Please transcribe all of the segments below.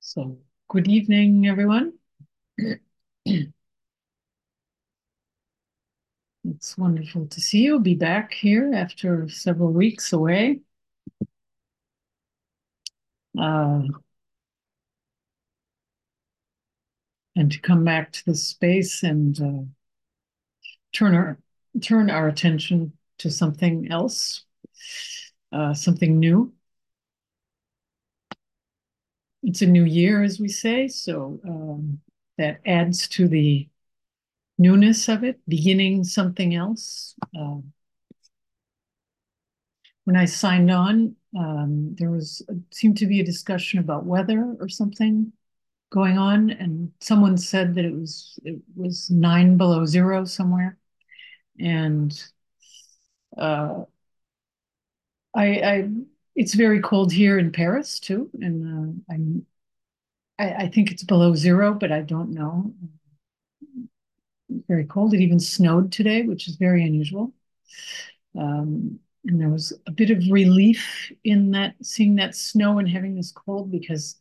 So, good evening, everyone. It's wonderful to see you. Be back here after several weeks away. Uh, and to come back to this space and uh, turn our turn our attention to something else, uh, something new. It's a new year, as we say, so um, that adds to the newness of it, beginning something else. Uh, when I signed on, um, there was seemed to be a discussion about weather or something going on, and someone said that it was it was nine below zero somewhere, and uh, I, I it's very cold here in Paris too, and uh, I'm I, I think it's below zero, but I don't know. Very cold. It even snowed today, which is very unusual. Um, and there was a bit of relief in that seeing that snow and having this cold because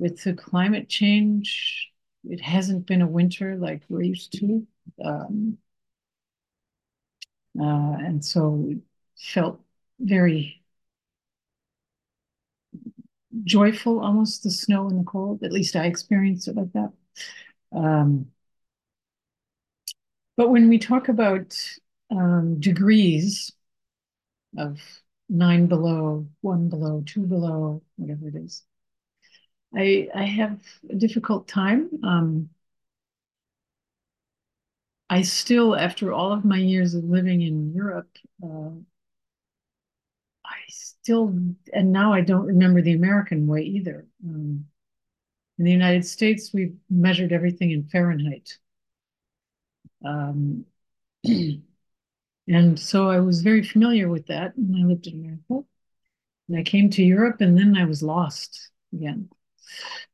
with the climate change, it hasn't been a winter like we're used to. Um, uh, and so it felt very joyful, almost the snow and the cold. At least I experienced it like that. Um, but when we talk about um, degrees of nine below, one below, two below, whatever it is, I I have a difficult time. Um, I still, after all of my years of living in Europe, uh, I still, and now I don't remember the American way either. Um, in the United States, we've measured everything in Fahrenheit. Um, and so I was very familiar with that when I lived in America. And I came to Europe and then I was lost again.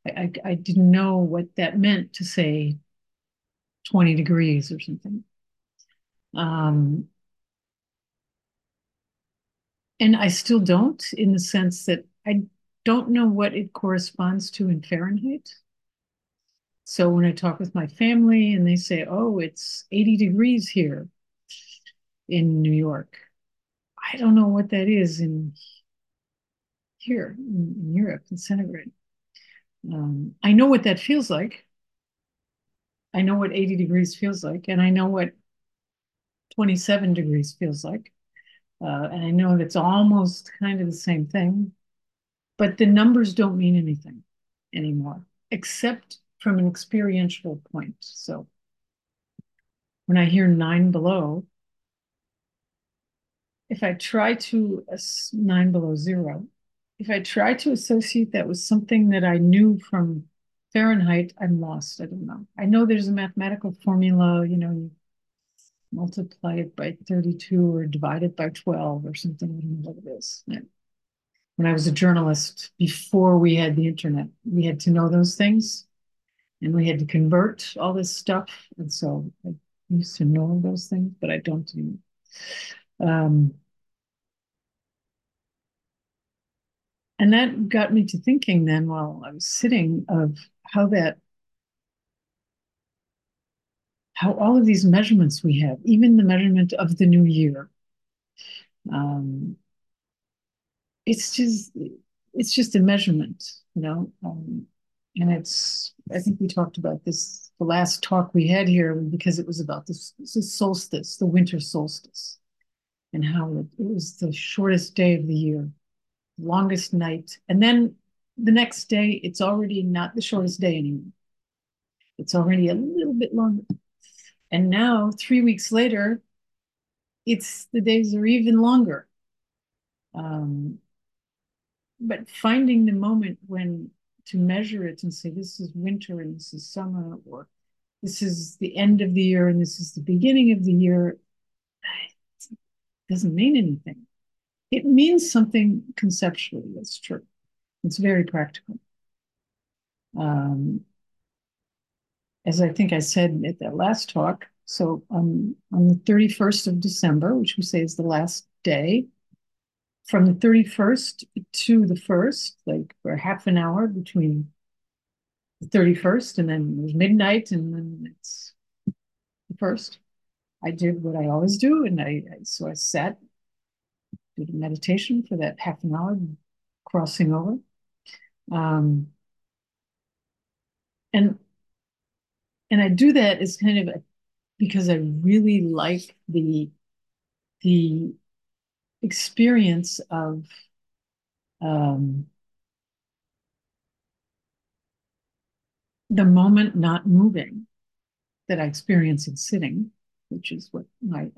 I, I, I didn't know what that meant to say 20 degrees or something. Um, and I still don't, in the sense that I don't know what it corresponds to in Fahrenheit. So when I talk with my family and they say, oh, it's 80 degrees here in New York, I don't know what that is in here in, in Europe, in centigrade. Um, I know what that feels like. I know what 80 degrees feels like, and I know what 27 degrees feels like. Uh, and I know that's almost kind of the same thing, but the numbers don't mean anything anymore, except from an experiential point. So when I hear nine below, if I try to nine below zero, if I try to associate that with something that I knew from Fahrenheit, I'm lost. I don't know. I know there's a mathematical formula, you know, you multiply it by 32 or divide it by 12 or something. I know what it is. When I was a journalist, before we had the internet, we had to know those things and we had to convert all this stuff. And so I used to know those things, but I don't anymore. Um, and that got me to thinking then while I was sitting of how that how all of these measurements we have, even the measurement of the new year, um, it's just it's just a measurement, you know. Um, and it's I think we talked about this the last talk we had here because it was about this, solstice, the winter solstice, and how it, it was the shortest day of the year, longest night, and then the next day it's already not the shortest day anymore. It's already a little bit longer. And now, three weeks later, it's the days are even longer. Um, but finding the moment when to measure it and say this is winter and this is summer or this is the end of the year and this is the beginning of the year doesn't mean anything. It means something conceptually, that's true. It's very practical. Um, as I think I said at that last talk, so um, on the 31st of December, which we say is the last day, from the 31st to the 1st, like for half an hour between the 31st and then there's midnight and then it's the first. I did what I always do, and I, I so I sat, did a meditation for that half an hour, crossing over. Um, and and I do that as kind of because I really like the the experience of um, the moment not moving that I experience in sitting, which is what my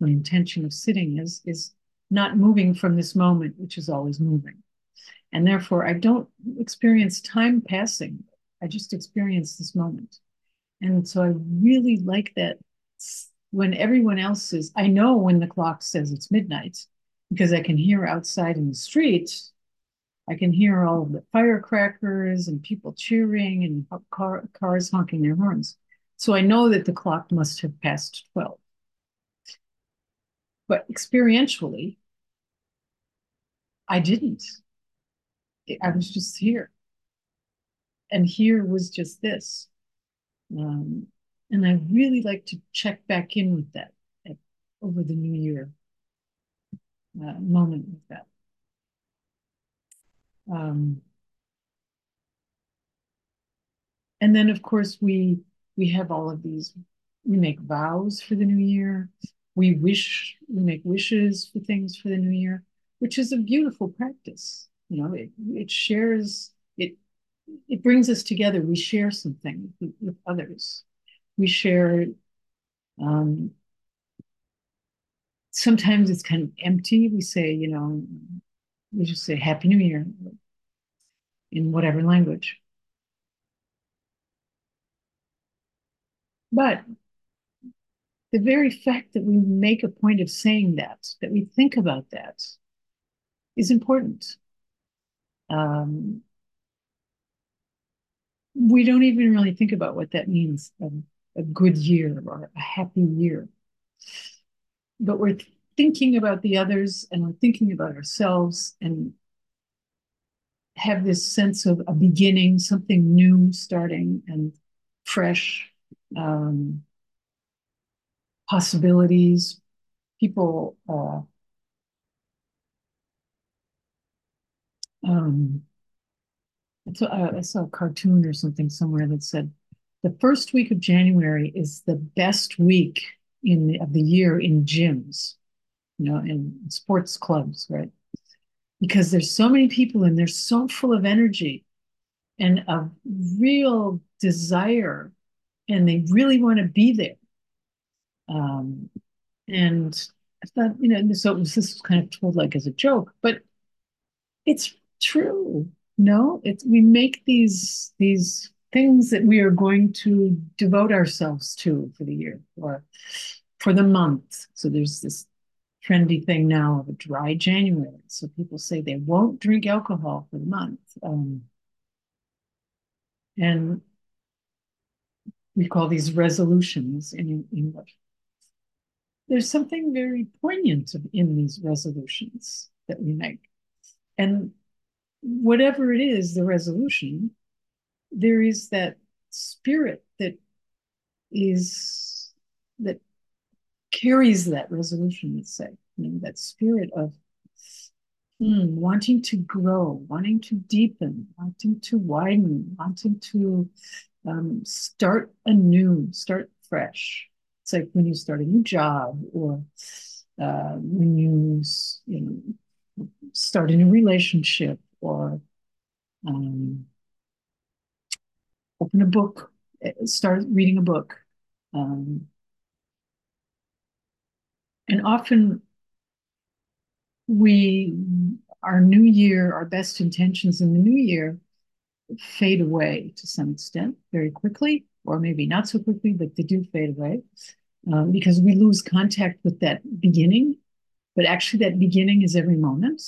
my intention of sitting is, is not moving from this moment, which is always moving. And therefore, I don't experience time passing. I just experience this moment. And so I really like that when everyone else is, I know when the clock says it's midnight because I can hear outside in the street, I can hear all the firecrackers and people cheering and car, cars honking their horns. So I know that the clock must have passed 12. But experientially, I didn't. I was just here. And here was just this. Um, and I really like to check back in with that at, over the new year uh, moment with that. Um, and then, of course, we we have all of these. We make vows for the new year. We wish. We make wishes for things for the new year, which is a beautiful practice. You know, it it shares it. Brings us together. We share something with, with others. We share. Um, sometimes it's kind of empty. We say, you know, we just say Happy New Year in whatever language. But the very fact that we make a point of saying that, that we think about that, is important. Um, we don't even really think about what that means a, a good year or a happy year. But we're thinking about the others and we're thinking about ourselves and have this sense of a beginning, something new starting and fresh um, possibilities. People, uh, um, I, saw, a cartoon or something somewhere that said the first week of January is the best week in the, of the year in gyms, you know, in sports clubs, right? Because there's so many people and they're so full of energy and a real desire and they really want to be there. Um, and I thought, you know, so this was kind of told like as a joke, but it's true. No, it's we make these these things that we are going to devote ourselves to for the year or for the month. So there's this trendy thing now of a dry January. So people say they won't drink alcohol for the month. Um, and we call these resolutions in English. There's something very poignant in these resolutions that we make. And whatever it is, the resolution, there is that spirit that is that carries that resolution, let's say, you know, that spirit of mm, wanting to grow, wanting to deepen, wanting to widen, wanting to um, start anew, start fresh. It's like when you start a new job or uh, when you, you know, start a new relationship or um, open a book, eh, start reading a book. Um, and often we, our new year, our best intentions in the new year fade away to some extent very quickly, or maybe not so quickly, but they do fade away um, because we lose contact with that beginning. But actually, that beginning is every moment.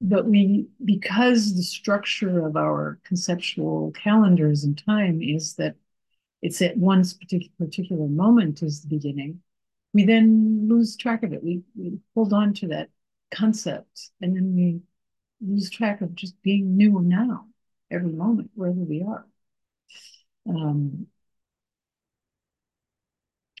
But we, because the structure of our conceptual calendars and time is that it's at one particular, particular moment is the beginning, we then lose track of it. We, we hold on to that concept. And then we lose track of just being new now, every moment, wherever we are. Um,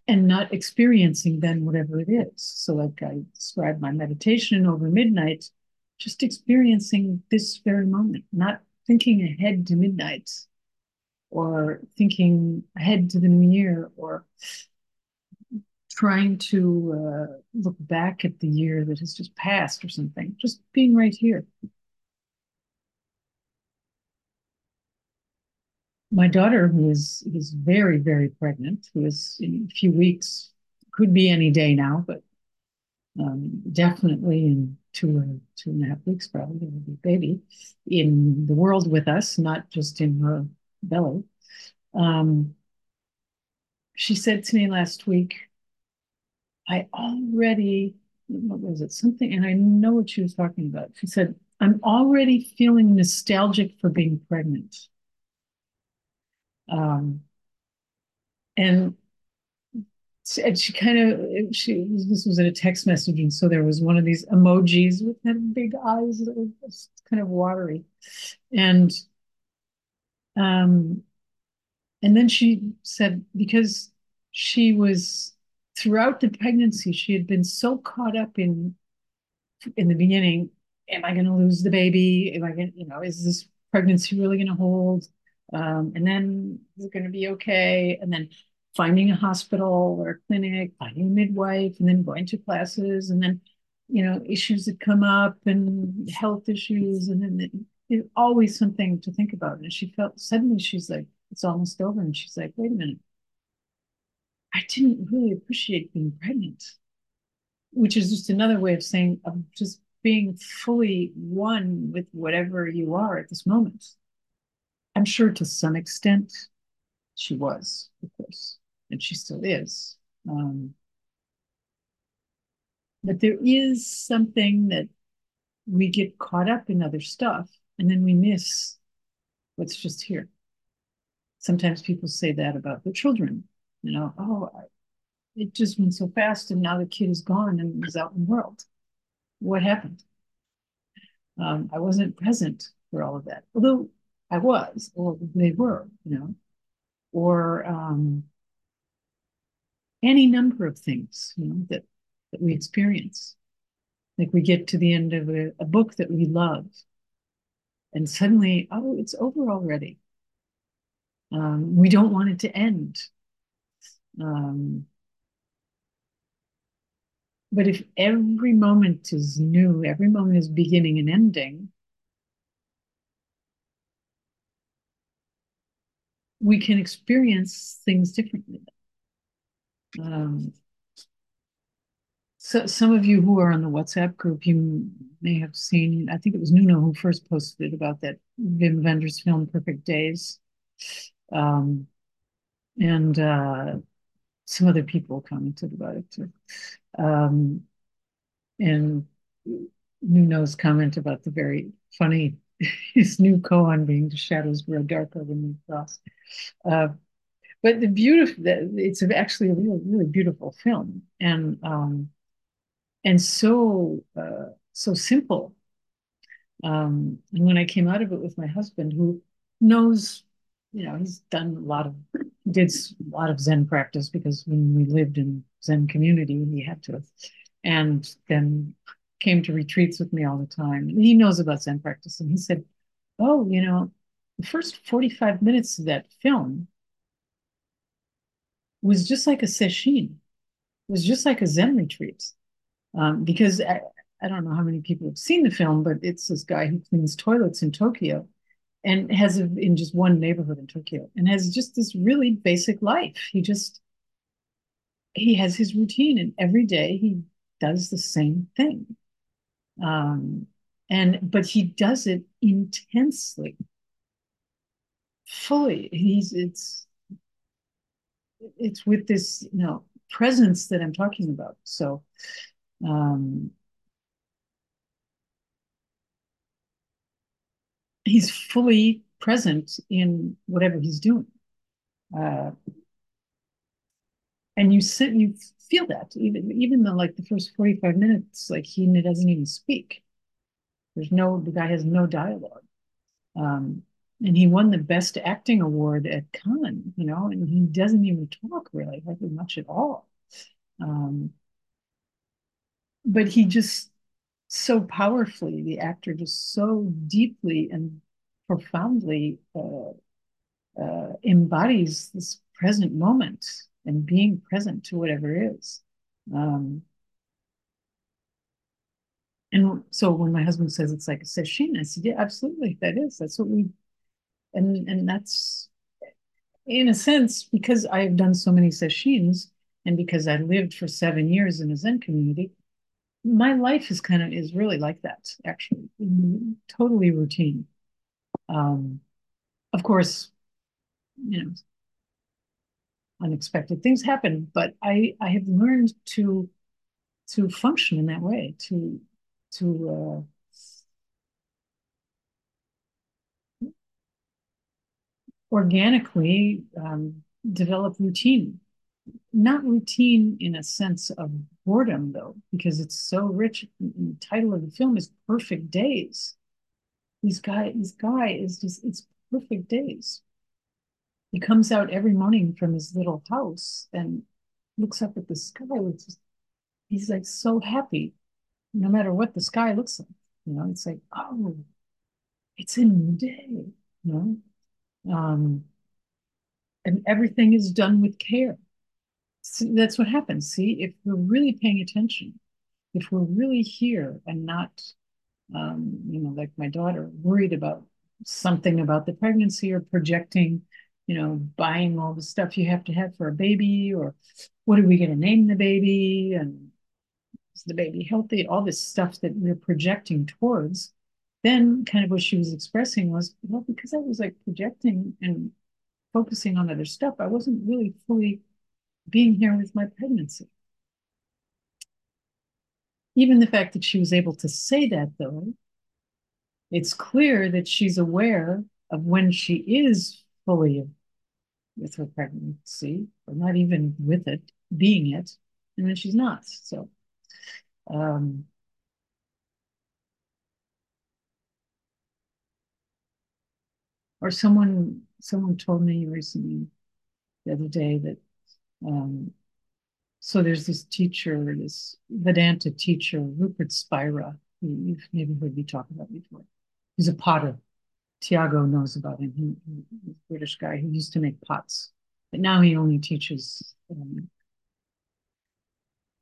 and not experiencing then whatever it is. So, like I described my meditation over midnight, just experiencing this very moment, not thinking ahead to midnight or thinking ahead to the new year or trying to uh, look back at the year that has just passed or something, just being right here. My daughter, who is, is very, very pregnant, who is in a few weeks, could be any day now, but um, definitely in two or two and a half weeks, probably there will be baby in the world with us, not just in her belly. Um, she said to me last week, I already, what was it? Something, and I know what she was talking about. She said, I'm already feeling nostalgic for being pregnant. Um, and and she kind of she this was in a text message and so there was one of these emojis with kind big eyes that was kind of watery. And um and then she said because she was throughout the pregnancy she had been so caught up in in the beginning am i going to lose the baby? Am i going to you know is this pregnancy really going to hold? Um, and then is it going to be okay? And then finding a hospital or a clinic, finding a midwife, and then going to classes, and then you know issues that come up and health issues, and then there's always something to think about. And she felt suddenly she's like, it's almost over, and she's like, wait a minute, I didn't really appreciate being pregnant, which is just another way of saying of just being fully one with whatever you are at this moment. I'm sure to some extent she was, of course and she still is. Um, but there is something that we get caught up in other stuff and then we miss what's just here. Sometimes people say that about their children, you know, oh, it just went so fast and now the kid is gone and is out in the world. What happened? Um, I wasn't present for all of that, although I was, or they were, you know, or um, any number of things you know that that we experience. Like we get to the end of a, a book that we love and suddenly oh it's over already. Um, we don't want it to end. Um, but if every moment is new every moment is beginning and ending we can experience things differently um, so some of you who are on the WhatsApp group, you may have seen, I think it was Nuno who first posted about that Wim Wenders film, Perfect Days. Um, and uh, some other people commented about it too. Um, and Nuno's comment about the very funny, his new koan being the shadows grow darker when you cross. Uh, but the beautiful it's actually a really really beautiful film. And um and so uh so simple. Um and when i came out of it with my husband who knows you know he's done a lot of did a lot of zen practice because when we lived in zen community he had to. And then came to retreats with me all the time he knows about zen practice and he said oh you know the first 45 minutes of that film was just like a sesshin. It was just like a Zen retreat. Um, because I, I don't know how many people have seen the film, but it's this guy who cleans toilets in Tokyo and has a, in just one neighborhood in Tokyo and has just this really basic life. He just he has his routine and every day he does the same thing. Um, and but he does it intensely, fully. He's it's it's with this you know presence that I'm talking about. So um, he's fully present in whatever he's doing. Uh, and you sit, you feel that even even though like the first 45 minutes, like he doesn't even speak. There's no the guy has no dialogue. Um, and he won the best acting award at Cannes, you know, and he doesn't even talk really, hardly much at all. Um, but he just so powerfully, the actor just so deeply and profoundly uh, uh, embodies this present moment and being present to whatever is. Um, and so when my husband says it's like a sesshin, I said, yeah, absolutely, that is. That's what we, and and that's in a sense because I've done so many sesshins and because I lived for seven years in a Zen community, my life is kind of is really like that actually, totally routine. Um, of course, you know, unexpected things happen, but I I have learned to to function in that way, to to uh, organically um, develop routine. Not routine in a sense of boredom, though, because it's so rich. The title of the film is "Perfect Days." This guy, this guy is just—it's perfect days. He comes out every morning from his little house and looks up at the sky. Just, he's like so happy, no matter what the sky looks like. You know, it's like, oh, it's a new day. You know, um, and everything is done with care. That's what happens. See, if we're really paying attention, if we're really here and not, um, you know, like my daughter, worried about something about the pregnancy or projecting you know, buying all the stuff you have to have for a baby, or what are we going to name the baby, and is the baby healthy? All this stuff that we're projecting towards. Then, kind of what she was expressing was, well, because I was like projecting and focusing on other stuff, I wasn't really fully being here with my pregnancy. Even the fact that she was able to say that, though, it's clear that she's aware of when she is fully with her pregnancy, or not even with it, being it, and then she's not. So, um, or someone someone told me recently the other day that um, so there's this teacher, this Vedanta teacher, Rupert Spira. You've maybe heard me talk about before. He's a potter. Tiago knows about him. He, he's a British guy He used to make pots, but now he only teaches um,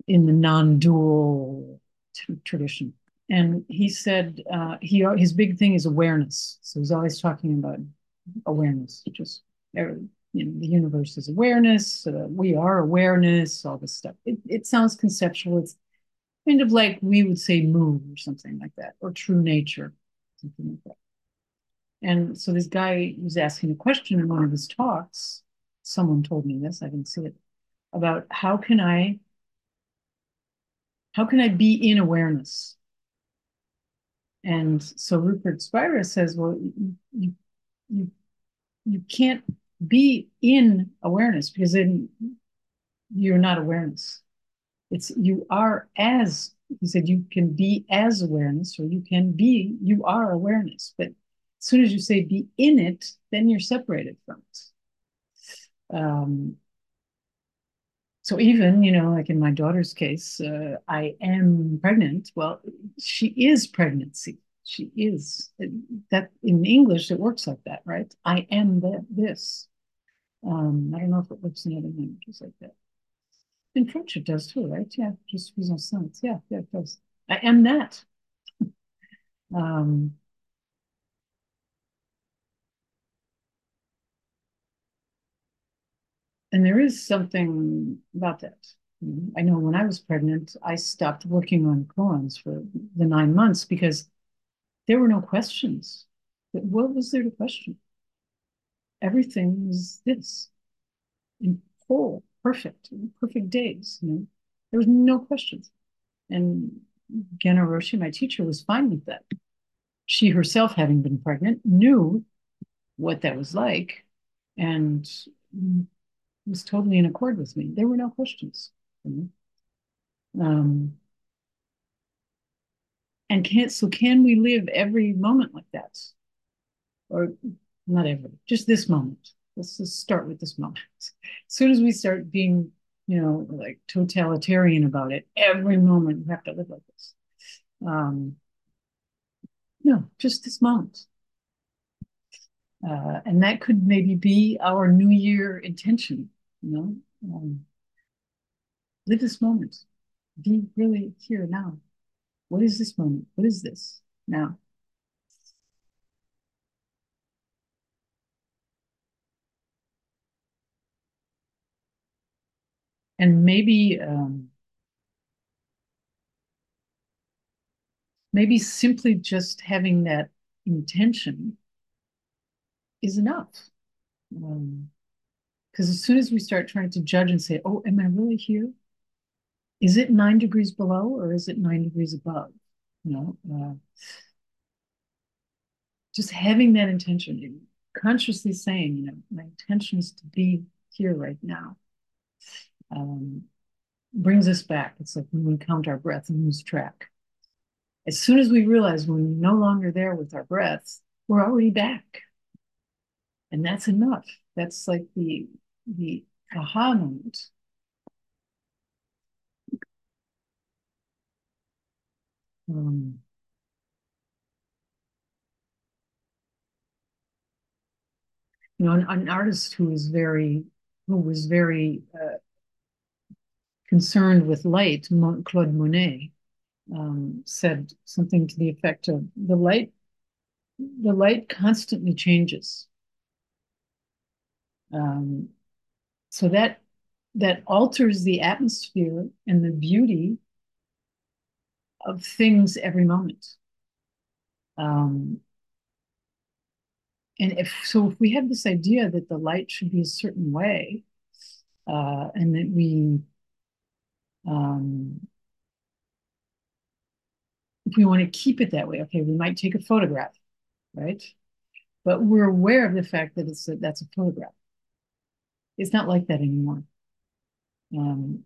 in the non-dual tradition. And he said uh, he his big thing is awareness. So he's always talking about awareness, just you know, the universe is awareness. Uh, we are awareness. All this stuff. It, it sounds conceptual. It's kind of like we would say moon or something like that, or true nature, something like that. And so this guy was asking a question in one of his talks. Someone told me this, I didn't see it, about how can I how can I be in awareness? And so Rupert Spira says, well, you, you, you can't be in awareness because then you're not awareness. It's you are as he said you can be as awareness or you can be you are awareness but soon as you say be in it, then you're separated from it. Um, so even, you know, like in my daughter's case, uh, I am pregnant. Well, she is pregnancy. She is that in English it works like that, right? I am that this. Um, I don't know if it works in other languages like that. In French it does too, right? Yeah, just suis enceinte. Yeah, yeah, it does. I am that. um, And there is something about that. I know when I was pregnant, I stopped working on koans for the nine months because there were no questions. What was there to question? Everything was this in whole, perfect, perfect days. You know, there was no questions. And Genno Roshi, my teacher, was fine with that. She herself, having been pregnant, knew what that was like. And was totally in accord with me. There were no questions. Um, and can so can we live every moment like that? Or not every, just this moment. Let's just start with this moment. As soon as we start being, you know, like totalitarian about it, every moment we have to live like this. Um, no, just this moment. Uh, and that could maybe be our New Year intention, you know, um, live this moment, be really here now. What is this moment? What is this now? And maybe um, maybe simply just having that intention is enough. Um, because as soon as we start trying to judge and say, oh, am I really here? Is it nine degrees below or is it nine degrees above? You know, uh, just having that intention, consciously saying, you know, my intention is to be here right now, um, brings us back. It's like when we count our breath and lose track. As soon as we realize we're no longer there with our breaths, we're already back. And that's enough. That's like the the. Um, you know, an, an, artist who is very, who was very uh, concerned with light, Claude Monet, um, said something to the effect of the light, the light constantly changes. Um, so that that alters the atmosphere and the beauty of things every moment. Um, and if so, if we have this idea that the light should be a certain way, uh, and that we, um, if we want to keep it that way, okay, we might take a photograph, right? But we're aware of the fact that it's a, that's a photograph. It's not like that anymore. Um,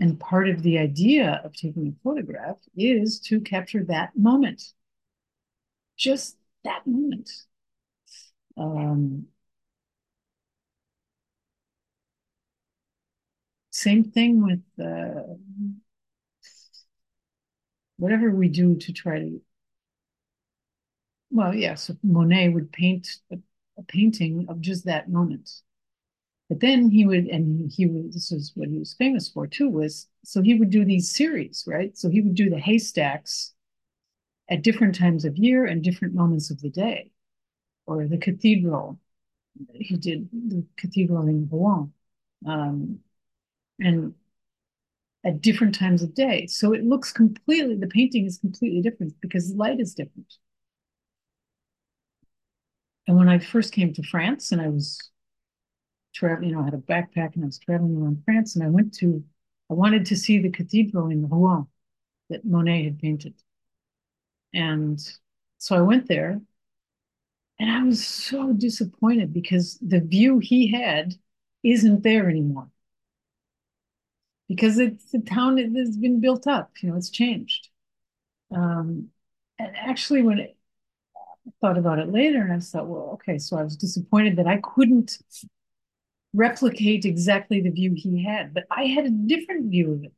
and part of the idea of taking a photograph is to capture that moment, just that moment. Um, same thing with uh, whatever we do to try to. Well, yes, yeah, so Monet would paint a, a painting of just that moment. But then he would, and he would, this is what he was famous for too, was so he would do these series, right? So he would do the haystacks at different times of year and different moments of the day, or the cathedral. He did the cathedral in Rouen, um, and at different times of day. So it looks completely, the painting is completely different because the light is different. And when I first came to France and I was traveling, you know, I had a backpack and I was traveling around France and I went to, I wanted to see the cathedral in Rouen that Monet had painted. And so I went there and I was so disappointed because the view he had isn't there anymore. Because it's the town that has been built up, you know, it's changed. Um, and actually, when it, I thought about it later, and I thought, well, okay, so I was disappointed that I couldn't replicate exactly the view he had, but I had a different view of it.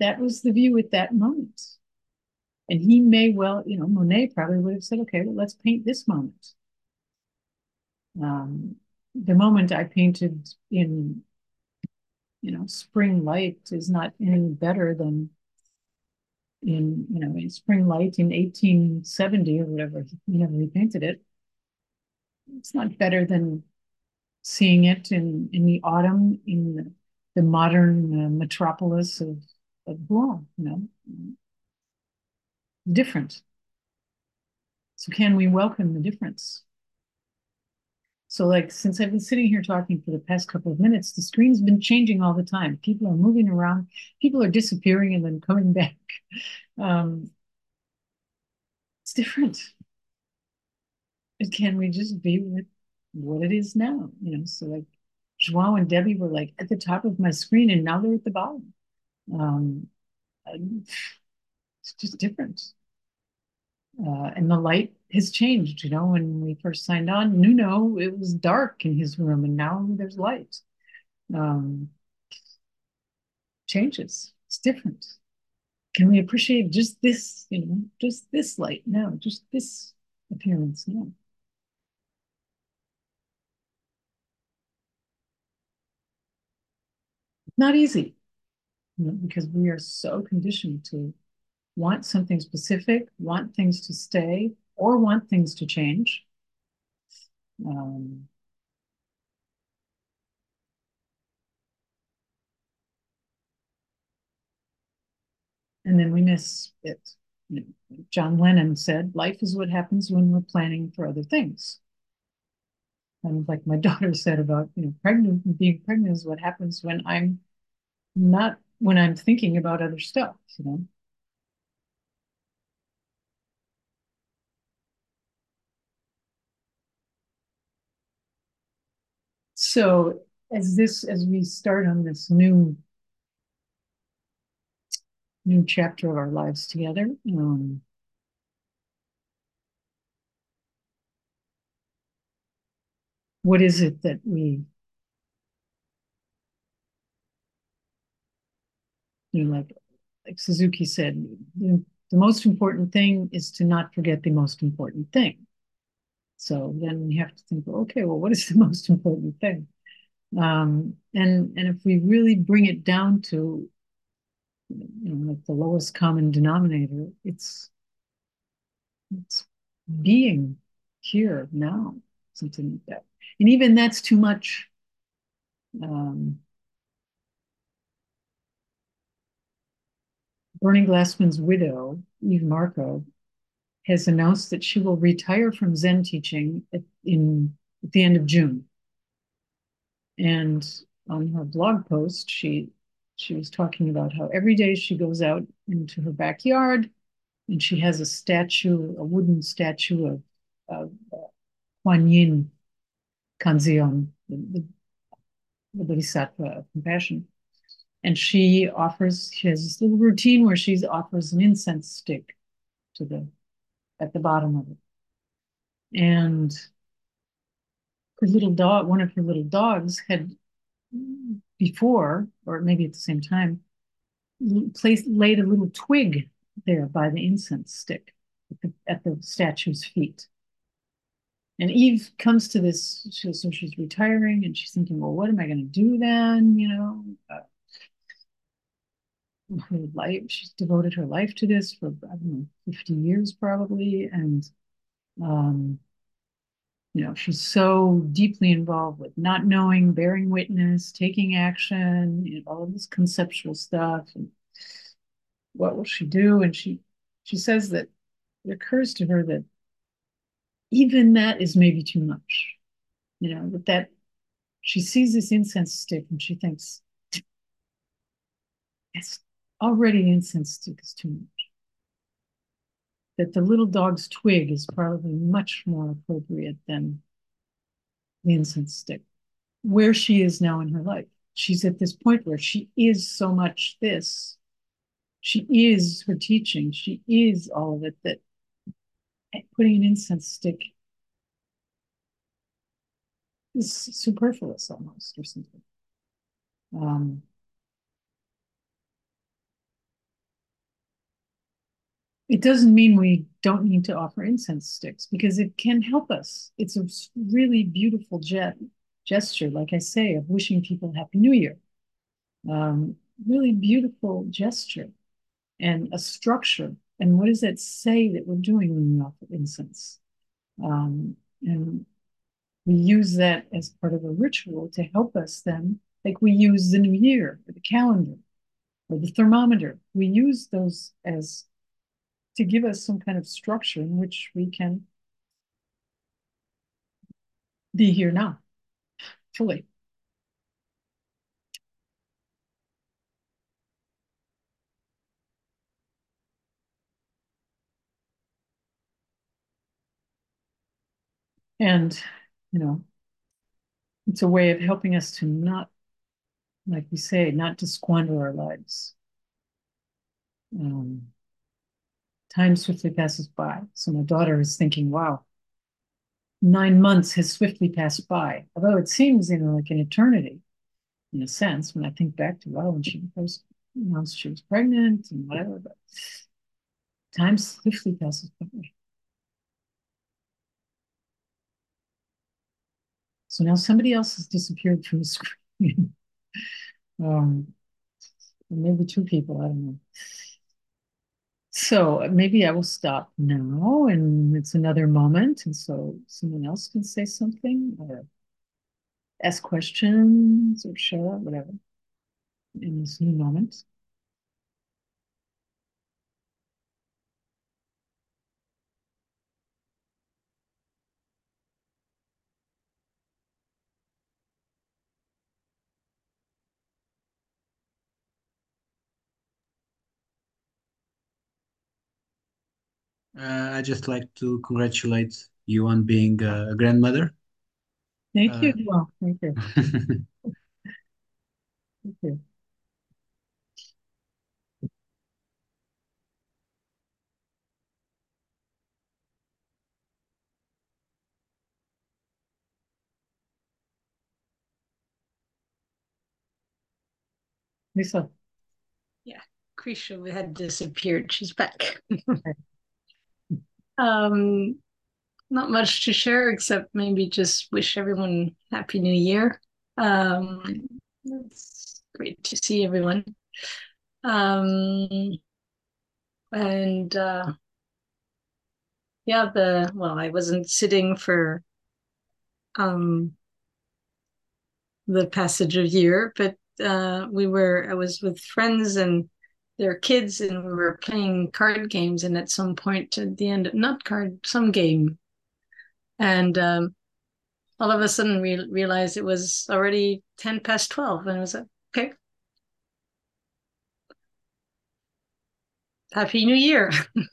That was the view at that moment. And he may well, you know, Monet probably would have said, okay, well, let's paint this moment. Um, the moment I painted in, you know, spring light is not any better than in, you know, in spring light in 1870 or whatever, whenever he painted it. It's not better than seeing it in, in the autumn in the, modern uh, metropolis of, of Rouen, you know, different. So can we welcome the difference? So like, since I've been sitting here talking for the past couple of minutes, the screen's been changing all the time. People are moving around, people are disappearing and then coming back. Um, it's different. And can we just be with what it is now, you know, so like Joao and Debbie were like at the top of my screen, and now they're at the bottom. Um, it's just different. Uh, and the light has changed. You know, when we first signed on, Nuno, it was dark in his room, and now there's light. Um, changes. It's different. Can we appreciate just this, you know, just this light? No, just this appearance. No. Not easy, you know, because we are so conditioned to want something specific, want things to stay, or want things to change. Um, and then we miss it. You know, John Lennon said, life is what happens when we're planning for other things. And like my daughter said about, you know, pregnant, being pregnant is what happens when I'm not, when I'm thinking about other stuff, you know. So as this, as we start on this new new chapter of our lives together. Um, what is it that we, you know, like like Suzuki said, the, the most important thing is to not forget the most important thing. So then we have to think, okay, well, what is the most important thing? Um, and and if we really bring it down to you know, like the lowest common denominator, it's it's being here now, something like that. And even that's too much. Um, Bernie Glassman's widow, Eve Marko, has announced that she will retire from Zen teaching at, in at the end of June. And on her blog post, she she was talking about how every day she goes out into her backyard and she has a statue, a wooden statue of, of uh, Kuan Yin Kanzeon, the, the, the Bodhisattva of compassion. And she offers, she has this little routine where she offers an incense stick to the, at the bottom of it. And her little dog, one of her little dogs had before, or maybe at the same time, placed laid a little twig there by the incense stick at the, at the statue's feet. And Eve comes to this, so she's retiring and she's thinking, well, what am I going to do then? You know, uh, her life, she's devoted her life to this for, I don't know, 50 years probably. And um, you know, she's so deeply involved with not knowing, bearing witness, taking action, you know, all of this conceptual stuff. And what will she do? And she she says that it occurs to her that even that is maybe too much. You know, that that she sees this incense stick and she thinks, it's already stick is too much that the little dog's twig is probably much more appropriate than the incense stick. Where she is now in her life, she's at this point where she is so much this. She is her teaching. She is all of it that putting an incense stick is superfluous almost or something. Um, It doesn't mean we don't need to offer incense sticks because it can help us. It's a really beautiful jet gesture, like I say, of wishing people Happy New Year. Um, really beautiful gesture and a structure. And what does that say that we're doing when we offer incense? Um, and we use that as part of a ritual to help us then, like we use the new year or the calendar or the thermometer. We use those as to give us some kind of structure in which we can be here now fully. And, you know, it's a way of helping us to not, like we say, not to squander our lives. Um, time swiftly passes by. So my daughter is thinking, wow, nine months has swiftly passed by. Although it seems, you know, like an eternity in a sense, when I think back to, wow, when she first announced she was pregnant and whatever, but time swiftly passes by. So now somebody else has disappeared from the screen. um, maybe two people, I don't know. So maybe I will stop now and it's another moment. And so someone else can say something or ask questions or share whatever in this new moment. Uh, I just like to congratulate you on being a grandmother. Thank you. Uh, well, thank you. thank you. Lisa. Yeah, Krisha had disappeared. She's back. um, not much to share except maybe just wish everyone happy new year. Um, it's great to see everyone. Um, and uh, yeah, the well, I wasn't sitting for um the passage of year, but uh, we were I was with friends and their kids and we were playing card games and at some point at the end not card some game. And um, all of a sudden we realized it was already 10 past 12 and I was like okay. Happy new year.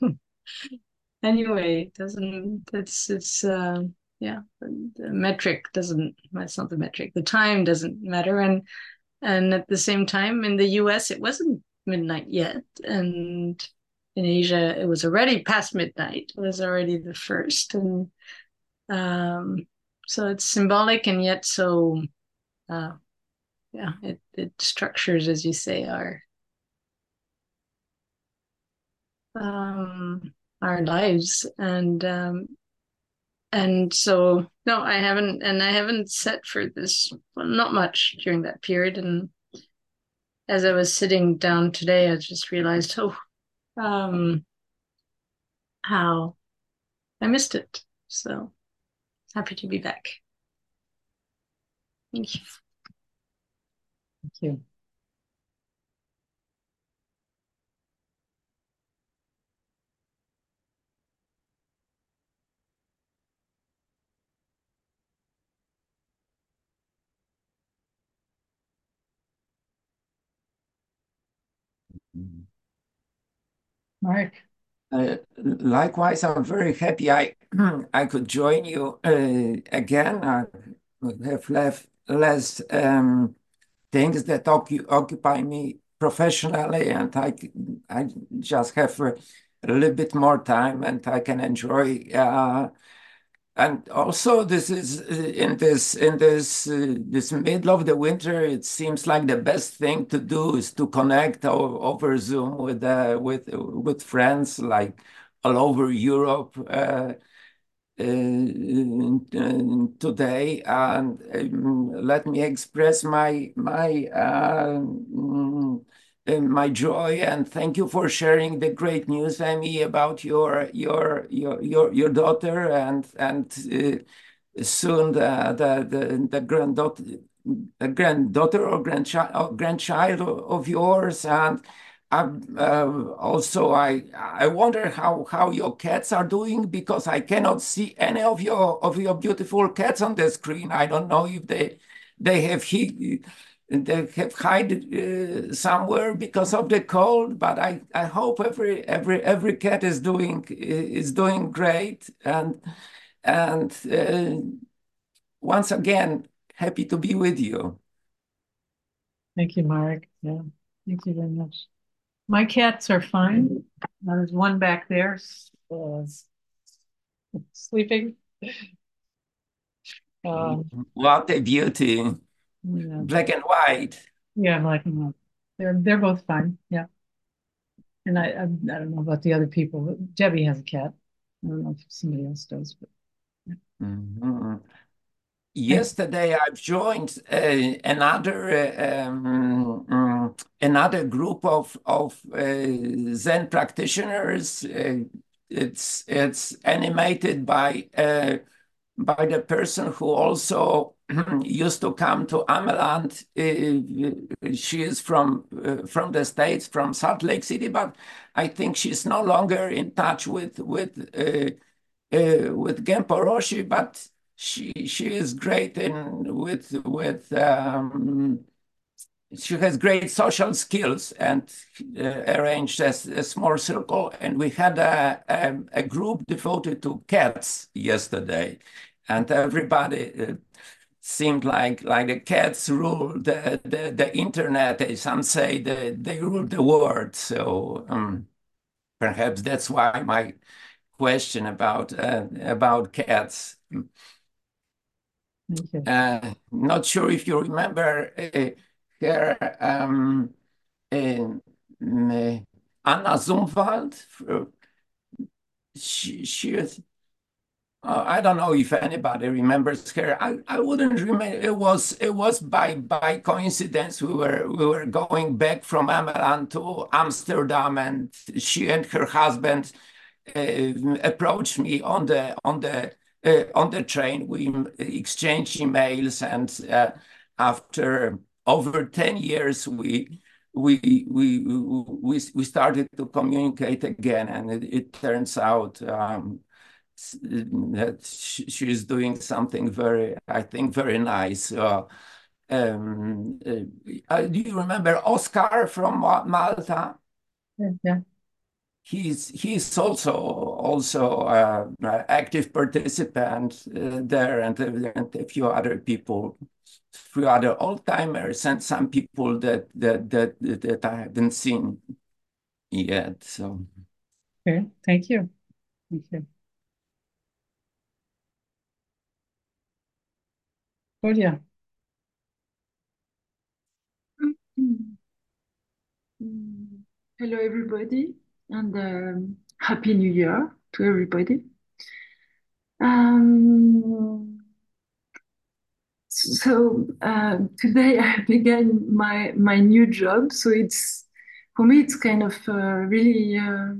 Anyway it doesn't it's it's uh, yeah the, the metric doesn't that's not the metric the time doesn't matter. And and at the same time in the us it wasn't midnight yet and in asia it was already past midnight. It was already the first and um so it's symbolic and yet so uh yeah it, it structures as you say our um our lives. And um and so no i haven't and i haven't set for this well, not much during that period and as i was sitting down today i just realized oh um how i missed it. So happy to be back. Thank you. Thank you Mark. Uh, likewise, I'm very happy I I could join you uh, again. I have left less um, things that occupy me professionally, and I I just have a, a, little bit more time, and I can enjoy uh, and also this is uh, in this in this uh, this middle of the winter it seems like the best thing to do is to connect over zoom with uh, with with friends like all over europe uh, uh, today. And um, let me express my my uh, my joy and thank you for sharing the great news, Amy, about your your your your, your daughter and and uh, soon the the the, the granddaughter granddaughter or grandchild or grandchild of yours and uh, also I I wonder how how your cats are doing because I cannot see any of your of your beautiful cats on the screen. I don't know if they they have he they have hide uh, somewhere because of the cold but i i hope every every every cat is doing is doing great and and uh, once again happy to be with you. Thank you, Mark. Yeah, thank you very much. My cats are fine. There's one back there uh, sleeping. Um, what a beauty. Yeah. Black and white. Yeah, black and white. They're they're both fine. Yeah. And I, I, I don't know about the other people. Debbie has a cat. I don't know if somebody else does, but. Yeah. Mm -hmm. Yesterday, I've joined uh, another uh, um, um, another group of of uh, Zen practitioners. Uh, it's it's animated by uh, by the person who also used to come to Ameland. Uh, she is from from the states, from Salt Lake City, but I think she's no longer in touch with with with Genpo Roshi, but she she is great in with with um, she has great social skills and uh, arranged a, a, small circle. And we had a, a, a, group devoted to cats yesterday. And everybody uh, seemed like like the cats rule the, the, the internet some say the, they rule the world so um, perhaps that's why my question about uh, about cats uh, not sure if you remember uh, her, um, uh, Anna Zumwalt. She, she is, uh, I don't know if anybody remembers her. I, I wouldn't remember. It was it was by by coincidence we were we were going back from Ameland to Amsterdam, and she and her husband uh, approached me on the on the uh, on the train, we exchanged emails, and uh, after over 10 years, we we we we we started to communicate again, and it, it turns out um, that she's doing something very, I think, very nice. Uh, um, uh, do you remember Oscar from Malta? Yeah he's he's also also uh, active participant uh, there, and, and, a few other people, a few other old timers, and some people that that that that I haven't seen yet. So, okay, thank you, thank you. Claudia. Hello, everybody and um, Happy New Year to everybody. Um, so uh, today I began my my new job. So it's for me it's kind of uh, really uh,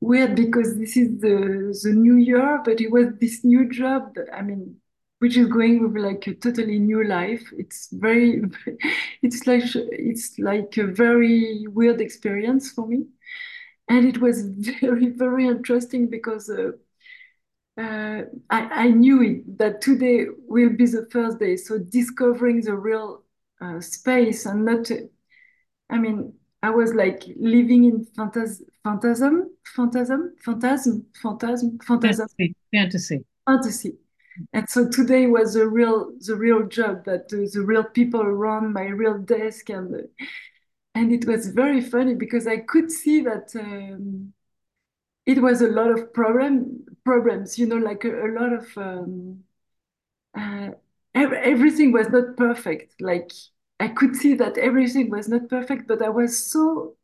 weird because this is the the new year, but it was this new job. That, I mean, which is going with like a totally new life. It's very, it's like it's like a very weird experience for me. And it was very very interesting because uh, uh, I, I, knew it that today will be the first day. So discovering the real uh, space and not i mean i was like living in fantas phantasm phantasm phantasm phantasm phantasm fantasy fantasy. Fantasy and so today was the real the real job that uh, the real people around my real desk and and it was very funny because I could see that um, it was a lot of problem problems. You know, like a, a lot of um, uh, everything was not perfect. Like I could see that everything was not perfect, but I was so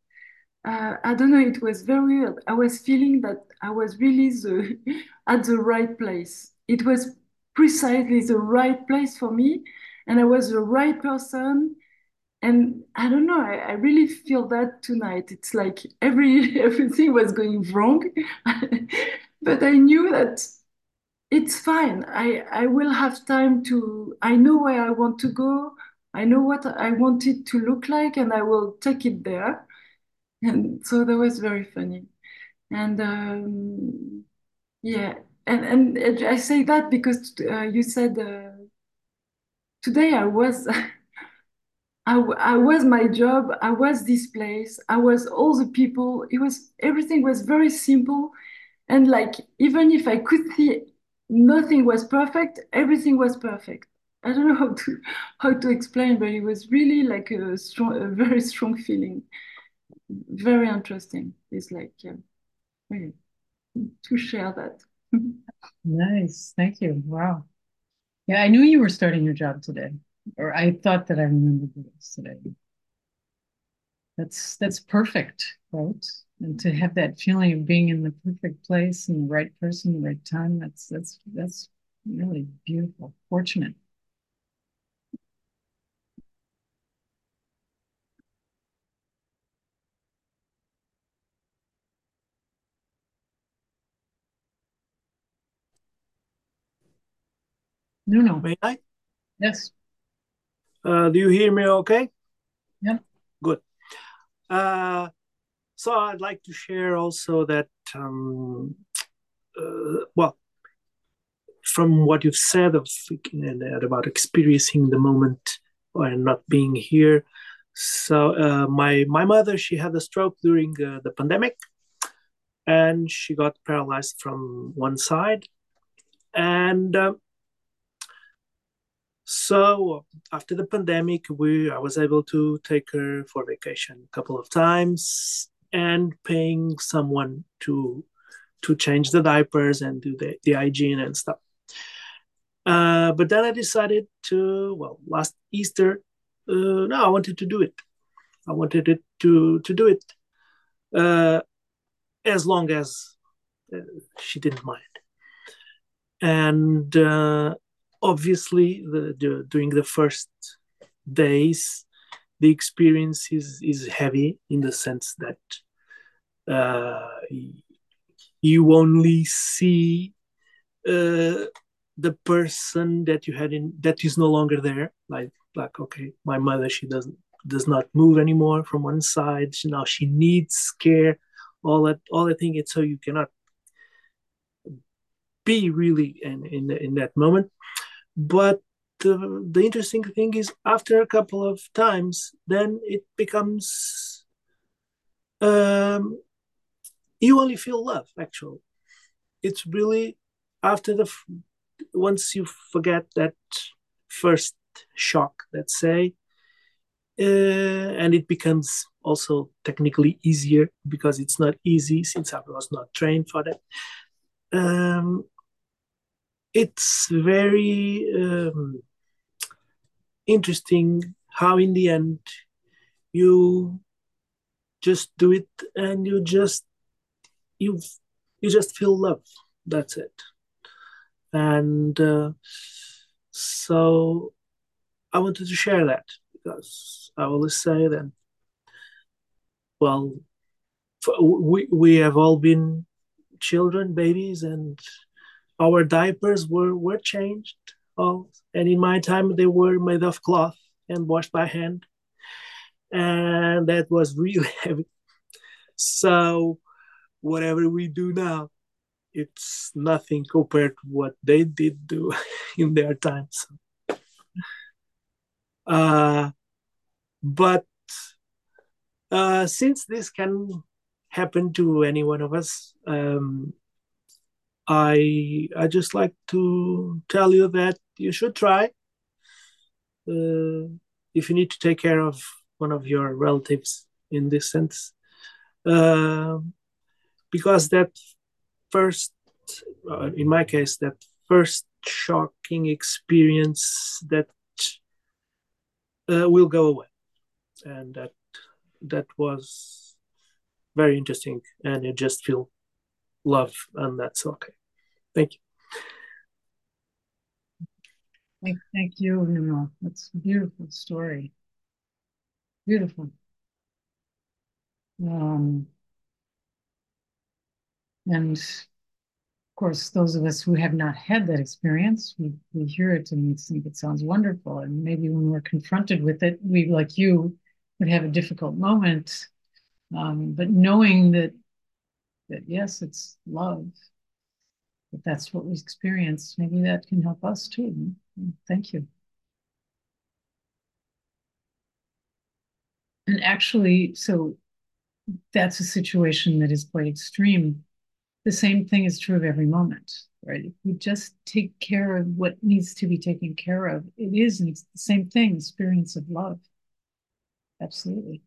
uh, I don't know. It was very weird. I was feeling that I was really the at the right place. It was precisely the right place for me, and I was the right person and I don't know, I, I, really feel that tonight. It's like every everything was going wrong, but I knew that it's fine. I I will have time to. I know where I want to go. I know what I want it to look like, and I will take it there. And so that was very funny, and um, yeah, and and I say that because uh, you said uh, today I was. I, I was my job, I was this place, I was all the people. It was everything was very simple. And like even if I could see nothing was perfect, everything was perfect. I don't know how to how to explain, but it was really like a strong, a very strong feeling. Very interesting. It's like yeah, really, to share that. Nice. Thank you. Wow. Yeah, I knew you were starting your job today, or I thought that I remembered it today. That's that's perfect, right? And to have that feeling of being in the perfect place and the right person, the right time, that's that's that's really beautiful, fortunate. No, no. May I? Yes. Uh, do you hear me okay? Yeah. Good. Uh, so I'd like to share also that, um, uh, well, from what you've said of about experiencing the moment or not being here. So uh, my my mother she had a stroke during uh, the pandemic, and she got paralyzed from one side, and uh, so after the pandemic, we I was able to take her for vacation a couple of times and paying someone to to change the diapers and do the, the hygiene and stuff. Uh, but then I decided to well last Easter, uh, no, I wanted to do it. I wanted it to to do it uh, as long as uh, she didn't mind. And uh, obviously the, the, during the first days the experience is is heavy in the sense that uh, you only see uh, the person that you had in that is no longer there. Like like okay my mother she doesn't does not move anymore from one side. She, now she needs care all that all that thing. It's so you cannot be really in in, in that moment but the, interesting thing is after a couple of times then it becomes um, you only feel love actually. It's really after the once you forget that first shock let's say uh, and it becomes also technically easier because it's not easy since i was not trained for that. Um, it's very um, interesting how in the end you just do it and you just you you just feel love. That's it. And uh, so i wanted to share that because i always say then well we we have all been children babies and our diapers were were changed all and in my time they were made of cloth and washed by hand. And that was really heavy. So whatever we do now it's nothing compared to what they did do in their times. Uh, but uh, since this can happen to any one of us um, I I just like to tell you that you should try. Uh, if you need to take care of one of your relatives in this sense, uh, because that first, uh, in my case, that first shocking experience that uh, will go away, and that that was very interesting, and you just feel love, and that's okay. Thank you. Thank, thank you, Nuno. That's a beautiful story. Beautiful. Um, and of course, those of us who have not had that experience, we, we hear it and we think it sounds wonderful. And maybe when we're confronted with it, we, like you, would have a difficult moment. Um, but knowing that that yes, it's love if that's what we experience, maybe that can help us too. Thank you. And actually, so that's a situation that is quite extreme. The same thing is true of every moment, right? If we just take care of what needs to be taken care of, it is the same thing, experience of love. Absolutely.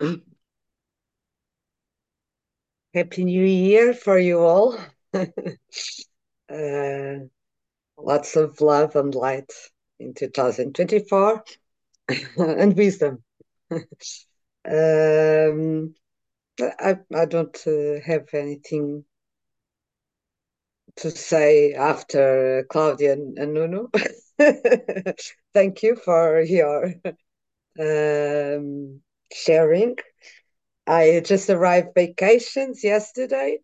Happy New Year for you all. uh, lots of love and light in 2024 and wisdom. um, I, I don't uh, have anything to say after Claudia and, and. Thank you for your um, sharing. I just arrived vacations yesterday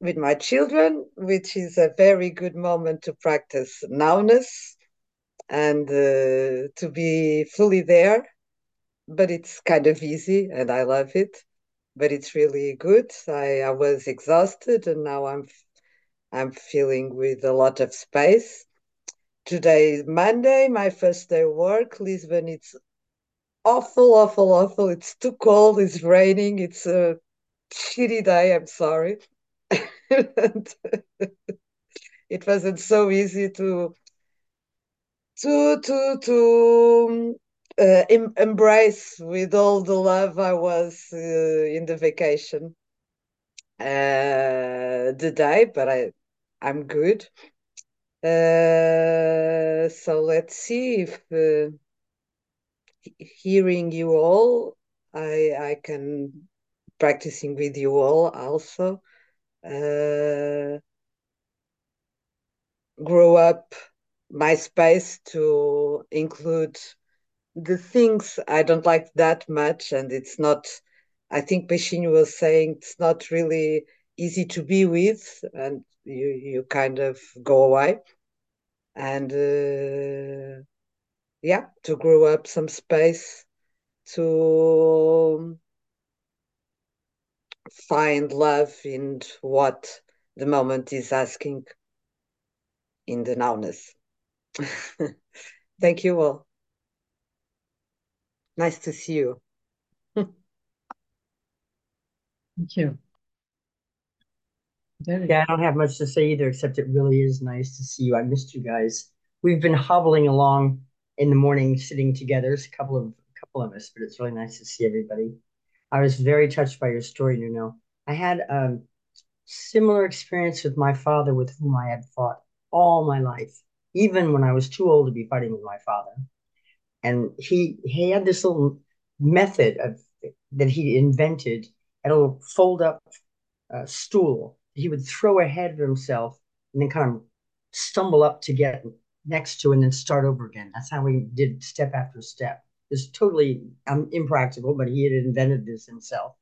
with my children, which is a very good moment to practice nowness and uh, to be fully there. But it's kind of easy and I love it. But it's really good. I, I was exhausted and now I'm I'm feeling with a lot of space. Today is Monday, my first day of work. Lisbon, it's awful, awful, awful. It's too cold. It's raining. It's a shitty day. I'm sorry. it wasn't so easy to to to to uh, em embrace with all the love I was uh, in the vacation uh, the day, but I I'm good. Uh, so let's see if uh, hearing you all, I I can practicing with you all also. Uh, grow up my space to include the things I don't like that much, and it's not. I think Peixinho was saying it's not really easy to be with, and you you kind of go away, and. Uh, yeah, to grow up some space to find love in what the moment is asking in the nowness. Thank you all. Nice to see you. Thank you. Yeah, I don't have much to say either, except it really is nice to see you. I missed you guys. We've been hobbling along in the morning sitting together. It's a couple of a couple of us, but it's really nice to see everybody. I was very touched by your story, Nuno. I had a similar experience with my father, with whom I had fought all my life, even when I was too old to be fighting with my father. And he he had this little method of that he invented, a little fold up uh, stool. He would throw ahead of himself and then kind of stumble up to get next to and then start over again. That's how we did step after step. It's totally um, impractical, but he had invented this himself.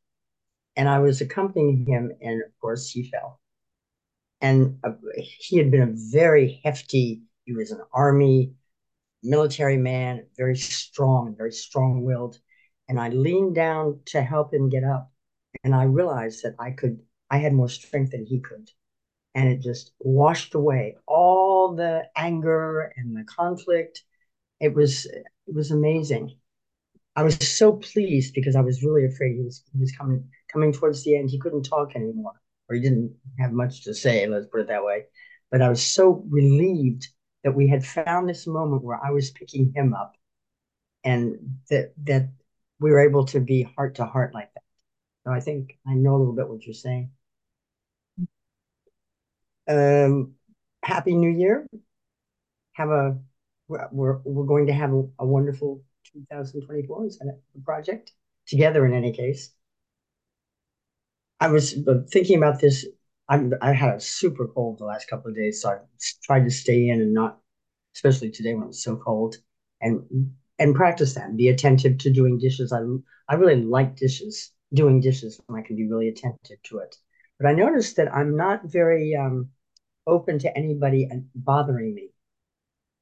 And I was accompanying him, and of course, he fell. And uh, he had been a very hefty, he was an army military man, very strong very strong willed. And I leaned down to help him get up. And I realized that I could, I had more strength than he could and it just washed away all the anger and the conflict. It was it was amazing. I was so pleased because I was really afraid he was he was coming coming towards the end. He couldn't talk anymore, or he didn't have much to say. Let's put it that way. But I was so relieved that we had found this moment where I was picking him up, and that that we were able to be heart to heart like that. So I think I know a little bit what you're saying. Um, Happy New Year. Have a we're we're going to have a, a wonderful 2024 is a project together in any case. I was thinking about this. I'm, I had a super cold the last couple of days, so I tried to stay in and not, especially today when it's so cold, and and practice that. Be attentive to doing dishes. I I really like dishes, doing dishes when I can be really attentive to it. But I noticed that I'm not very um, open to anybody bothering me.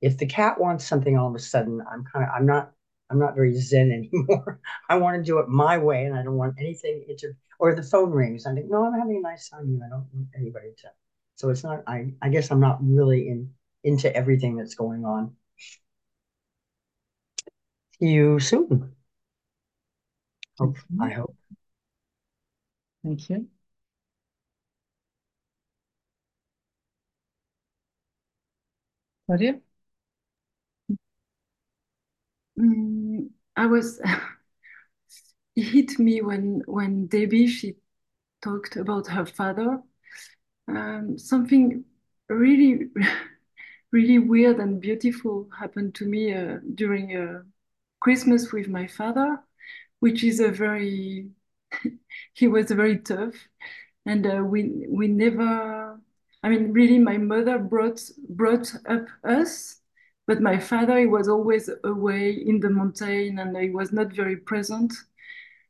if the cat wants something all of a sudden, I'm kind of I'm not I'm not very zen anymore. I want to do it my way, and I don't want anything inter. Or the phone rings. I think, no, I'm having a nice time here. I don't want anybody to. So it's not. I I guess I'm not really in into everything that's going on. See you soon. Hope, I hope. Thank you. Claudia? Mm, I was it hit me when when Debbie she talked about her father. Um, something really really weird and beautiful happened to me uh, during uh, Christmas with my father, which is a very he was very tough, and uh, we we never. I mean, really, my mother brought brought up us but my father, he was always away in the mountain and he was not very present.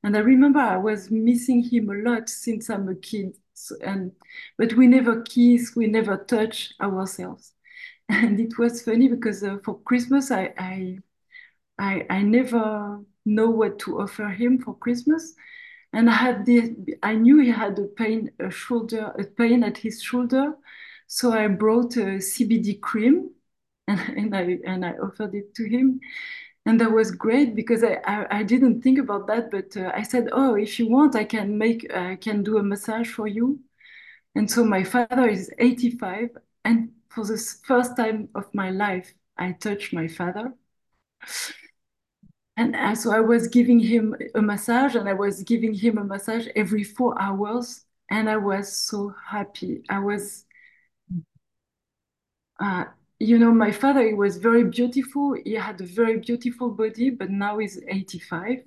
And I remember I was missing him a lot since I'm a kid. And but we never kiss, we never touch ourselves. And it was funny because uh, for Christmas, I, I I I never know what to offer him for Christmas. And I had the I knew he had a pain, a shoulder, a pain at his shoulder. So I brought a CBD cream and, and I and I offered it to him, and that was great because I I, I didn't think about that, but uh, I said, oh, if you want, I can make I can do a massage for you, and so my father is 85, and for the first time of my life, I touched my father. And so I was giving him a massage, and I was giving him a massage every four hours, and I was so happy. I was uh, you know, my father, he was very beautiful. He had a very beautiful body, but now he's 85.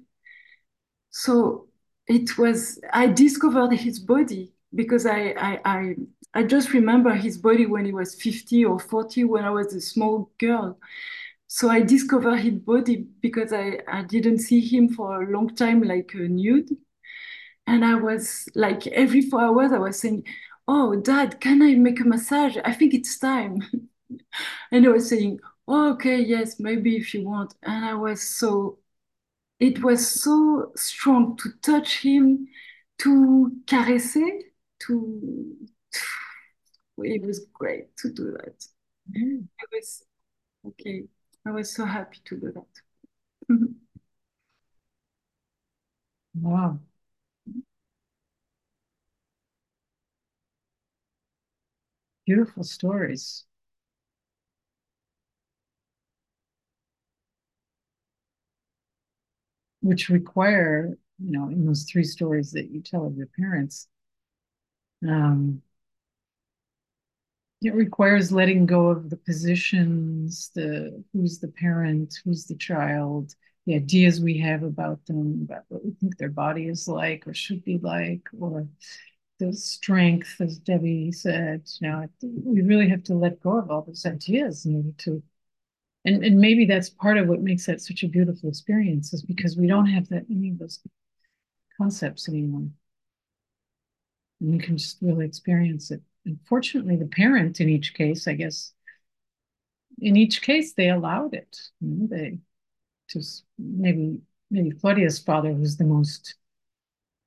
So it was, I discovered his body because I, I, I, I just remember his body when he was 50 or 40 when I was a small girl. So I discovered his body because I, I didn't see him for a long time like a nude. And I was like, every four hours, I was saying, Oh, dad, can I make a massage? I think it's time. and I was saying, oh, okay, yes, maybe if you want. And I was so, it was so strong to touch him, to caress caresser, to, it was great to do that. Mm. I was, okay, I was so happy to do that. wow. Beautiful stories. which require, you know, in those three stories that you tell of your parents, um, it requires letting go of the positions, the who's the parent, who's the child, the ideas we have about them, about what we think their body is like or should be like, or the strength, as Debbie said. You know, we really have to let go of all those ideas in order to and and maybe that's part of what makes that such a beautiful experience is because we don't have that any of those concepts anymore and you can just really experience it and fortunately the parent in each case i guess in each case they allowed it you know, they just maybe maybe claudia's father was the most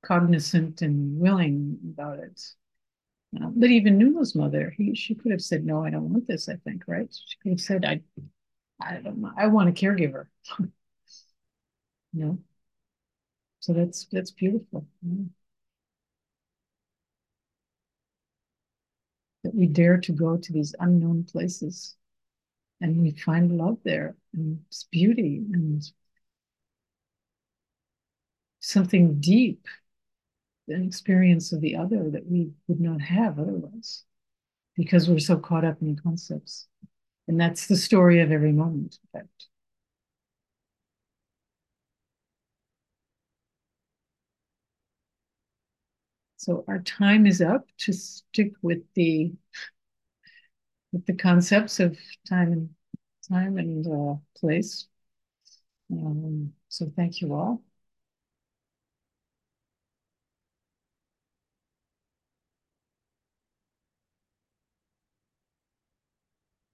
cognizant and willing about it uh, but even nuno's mother he she could have said no i don't want this i think right she could have said i I don't. I want a caregiver. you know? So that's that's beautiful. Yeah. That we dare to go to these unknown places and we find love there and it's beauty and something deep, an experience of the other that we would not have otherwise because we're so caught up in concepts. And that's the story of every moment, in fact. So our time is up to stick with the with the concepts of time and time and uh, place. Um, so thank you all.